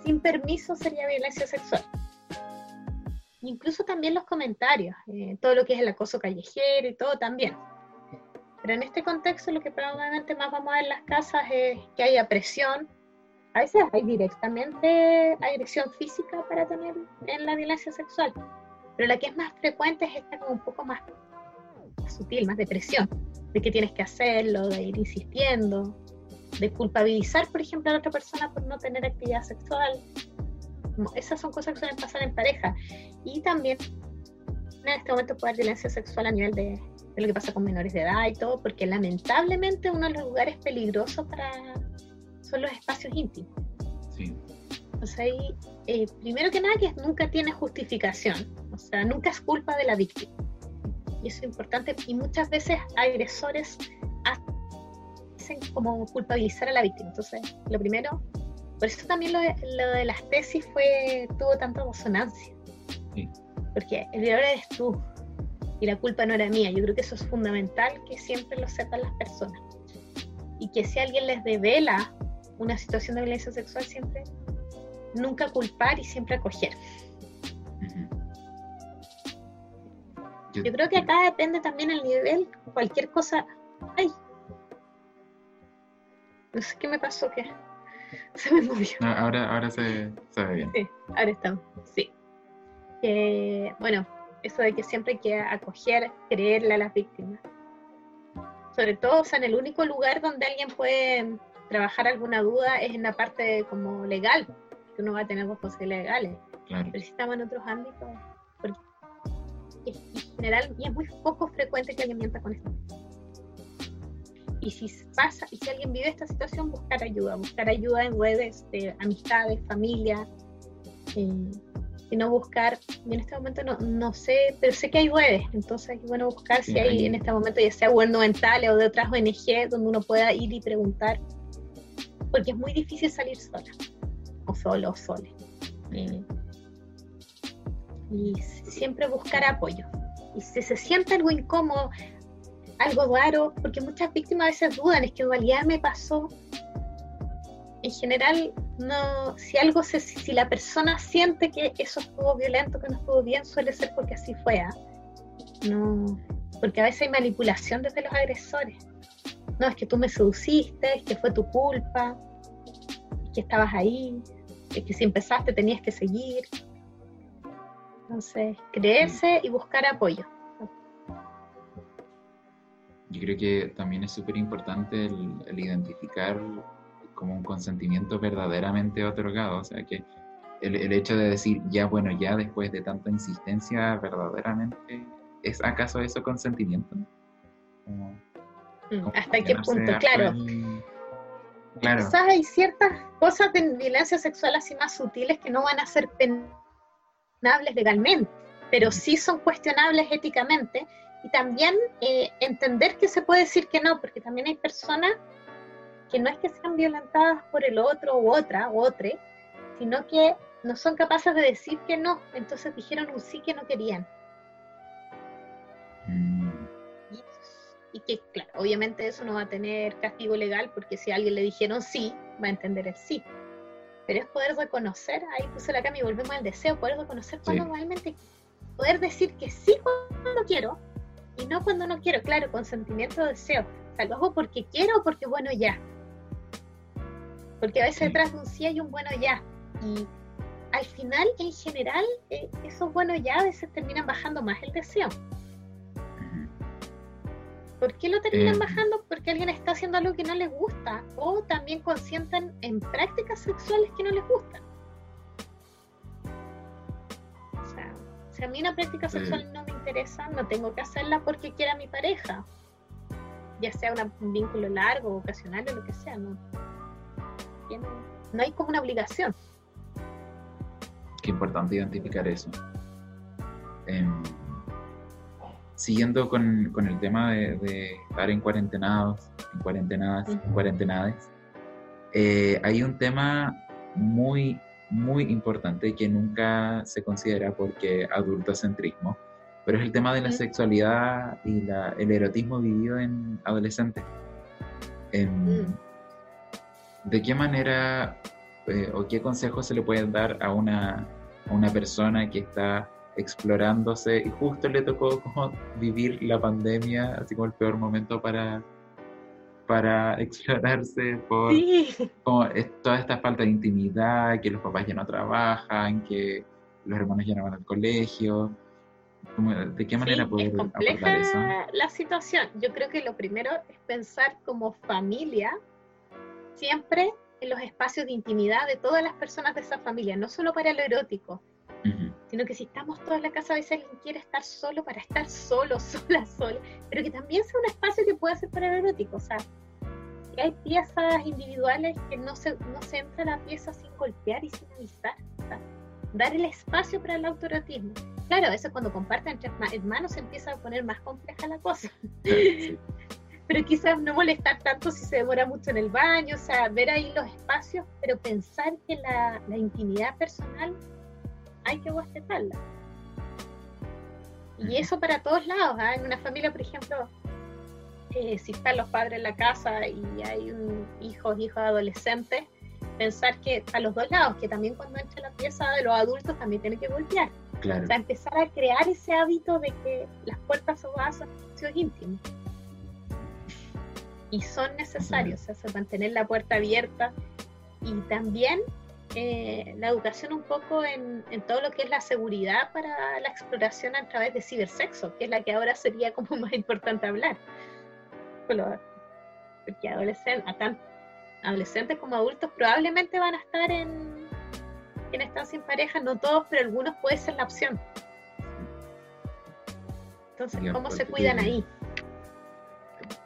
sin permiso sería violencia sexual. Incluso también los comentarios, eh, todo lo que es el acoso callejero y todo también. Pero en este contexto lo que probablemente más vamos a ver en las casas es que haya presión. A veces hay directamente agresión física para tener en la violencia sexual, pero la que es más frecuente es esta como un poco más sutil, más de presión, de que tienes que hacerlo, de ir insistiendo, de culpabilizar, por ejemplo, a la otra persona por no tener actividad sexual. Esas son cosas que suelen pasar en pareja. Y también en este momento puede haber violencia sexual a nivel de, lo que pasa con menores de edad y todo, porque lamentablemente uno de los lugares peligrosos para son los espacios íntimos. Sí. O sea, ahí, eh, primero que nada, que nunca tiene justificación, o sea, nunca es culpa de la víctima. Y eso es importante, y muchas veces agresores hacen como culpabilizar a la víctima. Entonces, lo primero, por eso también lo de, lo de las tesis fue, tuvo tanta resonancia. Sí. Porque el violador eres tú, y la culpa no era mía. Yo creo que eso es fundamental que siempre lo sepan las personas. Y que si alguien les devela una situación de violencia sexual, siempre nunca culpar y siempre acoger. yo, creo que acá depende también el nivel, cualquier cosa. No sé qué me pasó, que [LAUGHS] se me movió. ahora, ahora se, se, ve bien. Sí, ahora estamos. Sí. Eh, bueno, eso de que siempre hay que acoger, creerle a las víctimas. Sobre todo, o sea, en el único lugar donde alguien puede trabajar alguna duda es en la parte como legal, que uno va a tener responsabilidades legales. Pero si estamos en otros ámbitos, porque en general, y es muy poco frecuente que alguien mienta con esto. Y si pasa, y si alguien vive esta situación, buscar ayuda, buscar ayuda en redes de amistades, familia, eh, y no buscar, y en este momento no, no sé, pero sé que hay redes, entonces es bueno buscar si hay en este momento, ya sea gubernamentales o de otras ONG, donde uno pueda ir y preguntar, porque es muy difícil salir sola, o solo, o sola. y siempre buscar apoyo. Y si se siente algo incómodo, algo raro, porque muchas víctimas a veces dudan, es que en realidad me pasó, en general, no, si algo si la persona siente que eso estuvo violento, que no estuvo bien, suele ser porque así fue. ¿ah? No, porque a veces hay manipulación desde los agresores. No, es que tú me seduciste, es que fue tu culpa, que estabas ahí, es que si empezaste tenías que seguir. Entonces, creerse y buscar apoyo. Yo creo que también es súper importante el identificar como un consentimiento verdaderamente otorgado. O sea, que el, el, hecho de decir, ya bueno, ya después de tanta insistencia, verdaderamente, ¿es acaso eso consentimiento? Mm, ¿Hasta qué punto? Claro. Claro. Quizás hay ciertas cosas de violencia sexual así más sutiles que no van a ser penables legalmente, pero sí son cuestionables éticamente. Y también eh, entender que se puede decir que no, porque también hay personas que no es que sean violentadas por el otro u otra u otro, sino que no son capaces de decir que no, entonces dijeron un sí que no querían. Mm. Y, que, claro, obviamente eso no va a tener castigo legal porque si a alguien le dijeron sí, va a entender el sí. Pero es poder reconocer, ahí puse la cama y volvemos al deseo, poder reconocer cuando realmente, poder decir que sí cuando quiero y no cuando no quiero, claro, con sentimiento de deseo. O sea, lo hago porque quiero o porque bueno ya porque a veces detrás de un sí hay un bueno ya. Y al final, en general, eh, esos buenos ya a veces terminan bajando más el deseo. ¿Por qué lo terminan eh. bajando? Porque alguien está haciendo algo que no les gusta o también consienten en prácticas sexuales que no les gustan. Si a mí una práctica sexual no me interesa, no tengo que hacerla porque quiera mi pareja. Ya sea un vínculo largo, ocasional o lo que sea, ¿no? no hay como una obligación. Qué importante identificar eso. Em, siguiendo con, el tema de, estar en cuarentenados, en cuarentenadas, en cuarentenades, eh, hay un tema muy, muy importante que nunca se considera porque adultocentrismo, pero es el tema de la sexualidad y el erotismo vivido en adolescentes. Em, mm. ¿de qué manera eh, o qué consejos se le pueden dar a una, a una persona que está explorándose y justo le tocó como vivir la pandemia, así como el peor momento para, para explorarse por como toda esta falta de intimidad, que los papás ya no trabajan, que los hermanos ya no van al colegio. ¿De qué manera sí, es compleja la situación. Yo creo que lo primero es pensar como familia siempre en los espacios de intimidad de todas las personas de esa familia, no solo para lo erótico, sino que si estamos todos en la casa, a veces alguien quiere estar solo para estar solo, [LAUGHS] sola, sola, pero que también sea un espacio que pueda ser para lo erótico, o sea, que hay piezas individuales que no se, no se entra a la pieza sin golpear y sin avisar, o sea, dar el espacio para el autoerotismo. Claro, a veces cuando comparten entre hermanos se empieza a poner más compleja la cosa. [LAUGHS] pero quizás no molestar tanto si se demora mucho en el baño, o sea, ver ahí los espacios, pero pensar que la, la intimidad personal hay que respetarla. Y eso para todos lados. ¿ah? En una familia, por ejemplo, eh, si están los padres en la casa y hay un hijos, hijos adolescentes, pensar que a los dos lados, que también cuando entra la pieza de los adultos también tiene que golpear. O sea, empezar a crear ese hábito de que las puertas son espacios íntimos. Y son necesarios, o sea, mantener la puerta abierta y también eh, la educación un poco en, todo lo que es la seguridad para la exploración a través de cibersexo, que es la que ahora sería [LAUGHS] como más importante hablar. Porque adolescentes, adolescentes como adultos probablemente van a estar en, en estancia sin pareja, no todos, pero algunos puede ser la opción. Entonces, ¿cómo se cuidan ahí?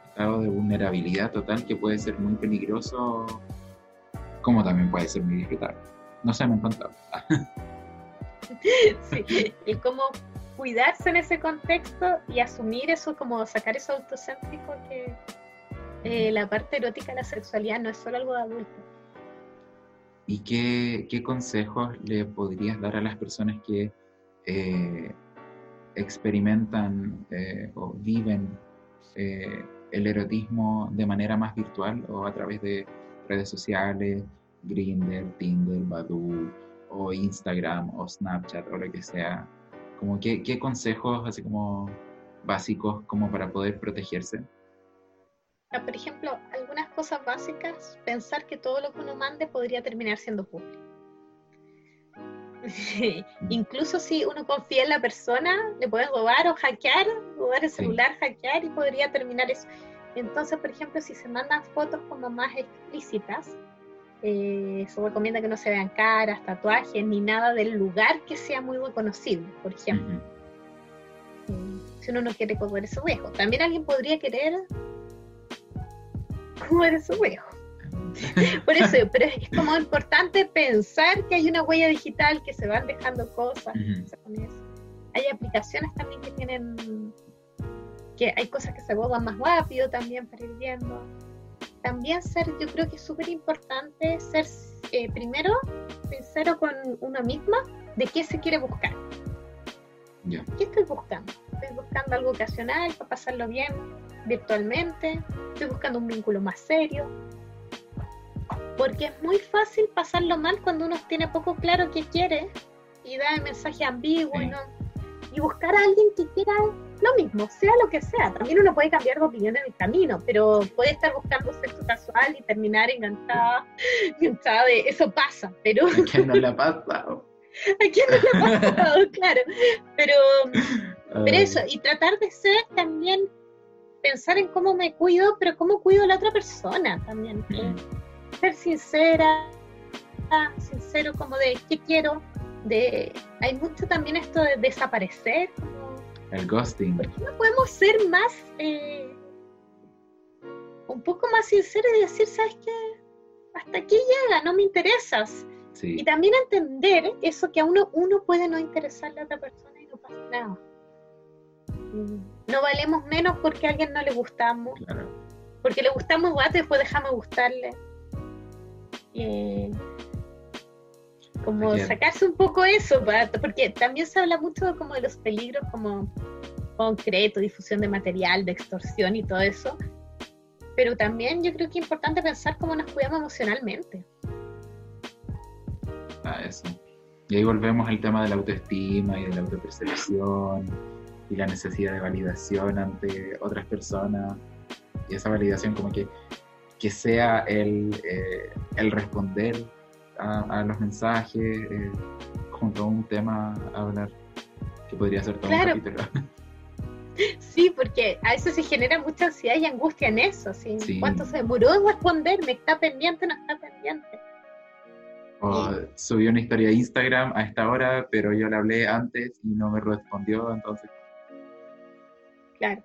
Estado de vulnerabilidad total que puede ser muy peligroso como también puede ser muy disfrutable. No sé, me encantado. [LAUGHS] sí, y cómo cuidarse en ese contexto y asumir eso, como sacar eso autocéntrico que eh, la parte erótica de la sexualidad no es solo algo de adulto. ¿Y qué, consejos le podrías dar a las personas que eh, experimentan eh, o viven el erotismo de manera más virtual o a través de redes sociales, Grindr, Tinder, Badoo, o Instagram, o Snapchat, o lo que sea. Como qué, qué consejos así como básicos como para poder protegerse? Ah, por ejemplo, algunas cosas básicas, pensar que todo lo que uno mande podría terminar siendo público. [LAUGHS] Incluso si uno confía en la persona, le pueden robar o hackear, robar el celular, hackear y podría terminar eso. Entonces, por ejemplo, si se mandan fotos como más explícitas, eh, se recomienda que no se vean caras, tatuajes, ni nada del lugar que sea muy reconocible, por ejemplo. Eh, si uno no quiere coger su viejo. También alguien podría querer [LAUGHS] coger su viejo. [LAUGHS] Por eso, pero es como importante pensar que hay una huella digital, que se van dejando cosas. Hay aplicaciones también que tienen, que hay cosas que se borran más rápido también para ir viendo también ser, yo creo que es súper importante ser eh, primero sincero con uno misma de qué se quiere buscar. ¿Qué estoy buscando? Estoy buscando algo ocasional para pasarlo bien virtualmente, estoy buscando un vínculo más serio, porque es muy fácil pasarlo mal cuando uno tiene poco claro qué quiere y da el mensaje ambiguo y, no, y buscar a alguien que quiera lo mismo, sea lo que sea. También uno puede cambiar de opinión en el camino, pero puede estar buscando sexo casual y terminar enganchada, [LAUGHS] enganchada de eso pasa, pero... ¿A quién no le ha pasado? [LAUGHS] ¿A quién no le ha [LAUGHS] pasado? claro. Pero, pero eso, y tratar de ser también, pensar en cómo me cuido, pero cómo cuido a la otra persona también. Ser sincera, sincero como de qué quiero, de... Hay mucho también esto de desaparecer, el ghosting. ¿Por qué no podemos ser más, eh, un poco más sinceros y decir, ¿sabes qué? Hasta aquí llega, no me interesas. Y también entender eso que a uno, uno puede no interesarle a otra persona y no pasa nada. No valemos menos porque a alguien no le gustamos. Porque le gustamos guate y después dejamos gustarle. Eh, como sacarse un poco eso, porque también se habla mucho como de los peligros como concreto, difusión de material, de extorsión y todo eso, pero también yo creo que es importante pensar cómo nos cuidamos emocionalmente. Ah, eso. Y ahí volvemos al tema de la autoestima y de la autopercepción y la necesidad de validación ante otras personas. Y esa validación como que, que sea el, eh, el responder a, los mensajes eh, junto a un tema a hablar que podría ser todo un capítulo. [LAUGHS] Sí, porque a veces se genera mucha ansiedad y angustia en eso. ¿sí? ¿Cuánto se demoró en responderme? ¿Está pendiente no está pendiente? O subió una historia a Instagram a esta hora, pero yo le hablé antes y no me respondió, entonces. Claro.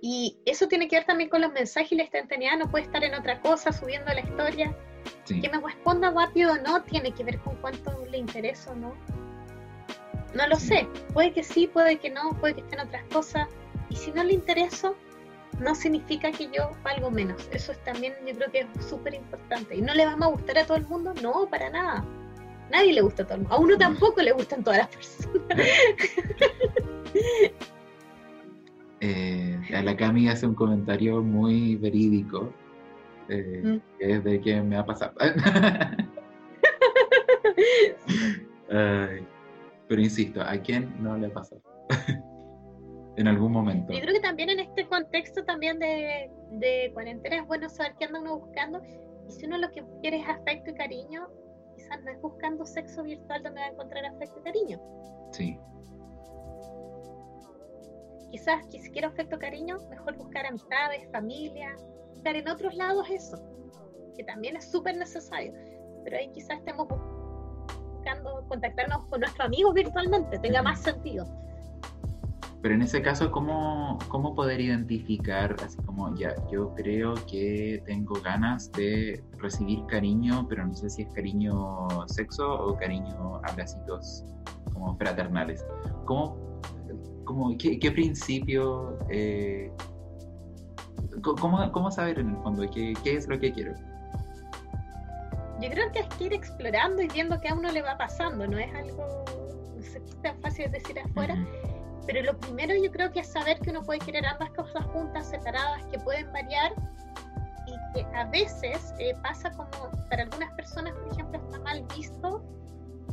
Y eso tiene que ver también con los mensajes y la instantaneidad, no puede estar en otra cosa subiendo la historia. Que me responda rápido o no tiene que ver con cuánto le interesa o no. No lo sé, puede que sí, puede que no, puede que estén otras cosas. Y si no le intereso, no significa que yo valgo menos. Eso es también, yo creo que es súper importante. ¿Y no le vamos a gustar a todo el mundo? No, para nada. Nadie le gusta a todo el mundo. A uno tampoco le gustan todas las personas. [LAUGHS] eh, a la Cami hace un comentario muy verídico, eh, mm. que es de que me ha pasado. [LAUGHS] pero insisto, ¿a quién no le ha pasado? [LAUGHS] en algún momento. Yo creo que también en este contexto también de, de cuarentena es bueno saber qué anda uno buscando. Y si uno lo que quiere es afecto y cariño, quizás no es buscando sexo virtual donde va a encontrar afecto y cariño. Sí. Quizás si quiero afecto y cariño, mejor buscar amistades, familia, buscar en otros lados eso, que también es súper necesario. Pero ahí quizás estemos buscando contactarnos con nuestros amigos virtualmente, tenga más sentido. Pero en ese caso, ¿cómo, ¿cómo poder identificar, así como ya, yo creo que tengo ganas de recibir cariño, pero no sé si es cariño sexo o cariño abracitos como fraternales? ¿Cómo, cómo qué, principio, eh, cómo, cómo, saber en el fondo qué, qué es lo que quiero? Yo creo que es que ir explorando y viendo qué a uno le va pasando, no es algo, no sé, tan fácil de decir afuera. Pero lo primero yo creo que es saber que uno puede querer ambas cosas juntas, separadas, que pueden variar y que a veces eh, pasa como para algunas personas, por ejemplo, está mal visto.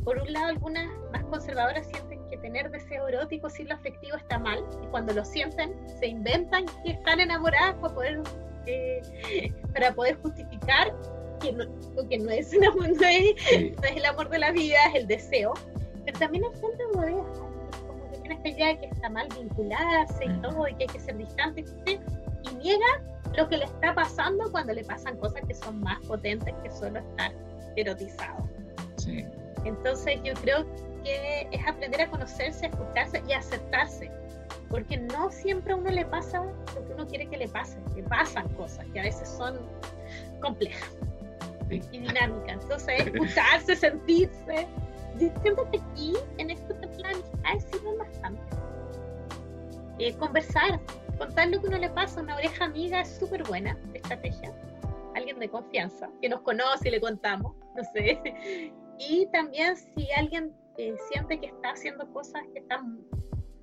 Por un lado, algunas más conservadoras sienten que tener deseo erótico sin lo afectivo está mal y cuando lo sienten se inventan que están enamoradas para poder, eh, para poder justificar que no, que no es, no es el amor de la vida, es el deseo. Pero también hay gente modesta esta idea de que está mal vincularse y todo, y que hay que ser distante, y niega lo que le está pasando cuando le pasan cosas que son más potentes que solo estar erotizado. Entonces yo creo que es aprender a conocerse, a escucharse y a aceptarse, porque no siempre a uno le pasa lo que uno quiere que le pase, que pasan cosas que a veces son complejas y dinámicas. Entonces, escucharse, sentirse yo siento que aquí, en este plan, de sirven bastante. Eh, conversar, contar lo que uno le pasa, una oreja amiga es súper buena estrategia. Alguien de confianza, que nos conoce y le contamos, no sé. Y también si alguien eh, siente que está haciendo cosas que están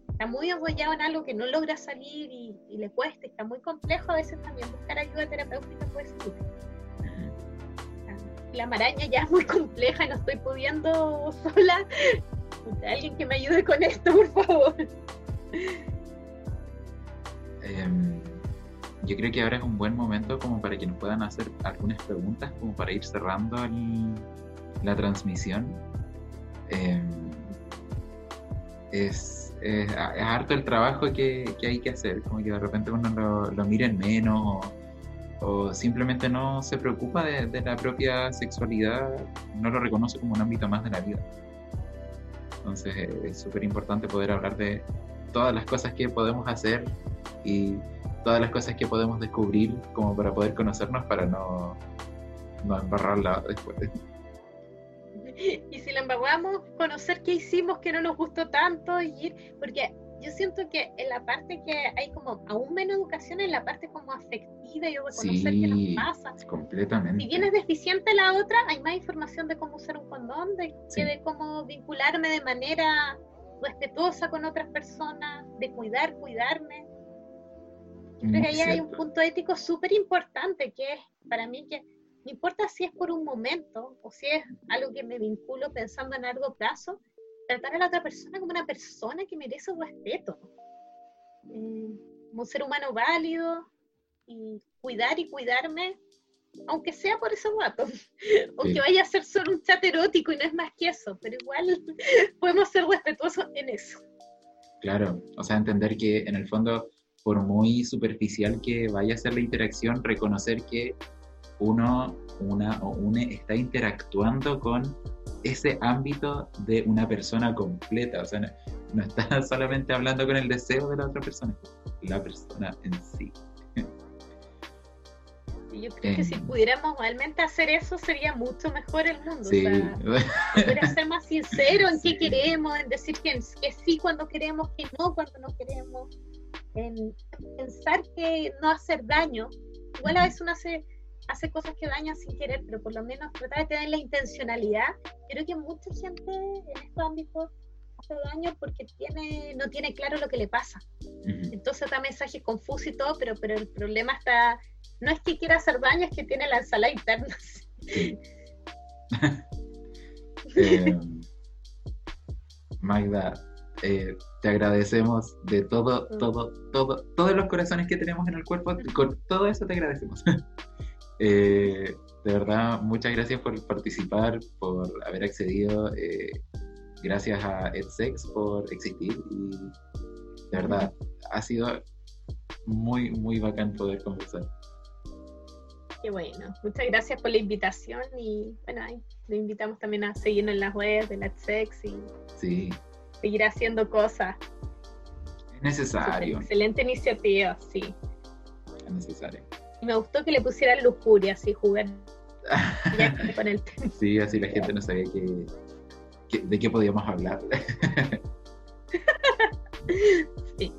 está muy apoyado en algo que no logra salir y, le cuesta, está muy complejo, a veces también buscar ayuda terapéutica puede ser la maraña ya es muy compleja no estoy pudiendo sola. Alguien que me ayude con esto, por favor. Em, yo creo que ahora es un buen momento como para que nos puedan hacer algunas preguntas, como para ir cerrando la transmisión. Em, es, harto el trabajo que, hay que hacer, como que de repente uno lo, lo miren menos o, o simplemente no se preocupa de, la propia sexualidad, no lo reconoce como un ámbito más de la vida. Entonces eh, es súper importante poder hablar de todas las cosas que podemos hacer y todas las cosas que podemos descubrir como para poder conocernos para no, no embarrarla después. [LAUGHS] Y si la embarramos, conocer qué hicimos que no nos gustó tanto y ir, porque yo siento que en la parte que hay como aún menos educación en la parte como afectiva y reconocer qué nos pasa. Completamente. Si bien es deficiente la otra, hay más información de cómo usar un condón, de, de cómo vincularme de manera respetuosa con otras personas, de cuidar, cuidarme. Yo creo que ahí hay un punto ético súper importante que es para mí que no importa si es por un momento o si es algo que me vinculo pensando en largo plazo, tratar a la otra persona como una persona que merece respeto, eh, como un ser humano válido y cuidar y cuidarme, aunque sea por esos ratos, [LAUGHS] aunque vaya a ser solo un chat erótico y no es más que eso, pero igual [LAUGHS] podemos ser respetuosos en eso. Claro, o sea, entender que en el fondo, por muy superficial que vaya a ser la interacción, reconocer que uno, una o une está interactuando con ese ámbito de una persona completa, o sea, no, está [LAUGHS] solamente hablando con el deseo de la otra persona, la persona en sí. Yo creo que si eh. pudiéramos realmente hacer eso sería mucho mejor el mundo. Sí. O sea, [LAUGHS] ser más sincero en qué queremos, en decir que, que, sí cuando queremos, que no cuando no queremos, en pensar que no hacer daño. Igual a veces uno hace hace cosas que dañan sin querer, pero por lo menos tratar de tener la intencionalidad. Creo que mucha gente en estos ámbitos hace daño porque tiene, no tiene claro lo que le pasa. Entonces da mensajes confusos y todo, pero, pero el problema está, no es que quiera hacer daño, es que tiene la ensalada interna. [LAUGHS] [LAUGHS] eh, Magda, eh, te agradecemos de todo, todo, todo, todos los corazones que tenemos en el cuerpo, con todo eso te agradecemos. [LAUGHS] Eh, de verdad, muchas gracias por participar, por haber accedido. Eh, gracias a EdSex por existir y de verdad ha sido muy, muy bacán poder conversar. Qué bueno, muchas gracias por la invitación y bueno, ahí le invitamos también a seguirnos en las webs de EdSex y sí. seguir haciendo cosas. Es necesario. excelente iniciativa, sí. Es necesario me gustó que le pusieran lujuria, así jugar [LAUGHS] con el Sí, así la gente no sabía que, de qué podíamos hablar. [LAUGHS] sí.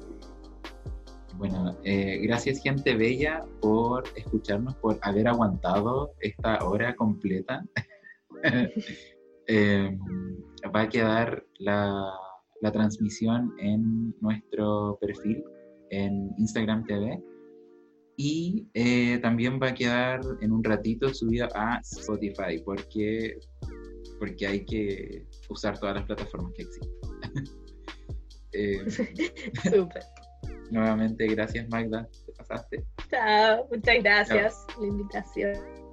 Bueno, eh, gracias gente bella por escucharnos, por haber aguantado esta hora completa. [LAUGHS] Em, va a quedar la, la transmisión en nuestro perfil en Instagram TV y eh, también va a quedar en un ratito subida a Spotify porque, porque hay que usar todas las plataformas que existen. [LAUGHS] eh, [LAUGHS] nuevamente, gracias Magda, te pasaste. Chao, muchas gracias por la invitación.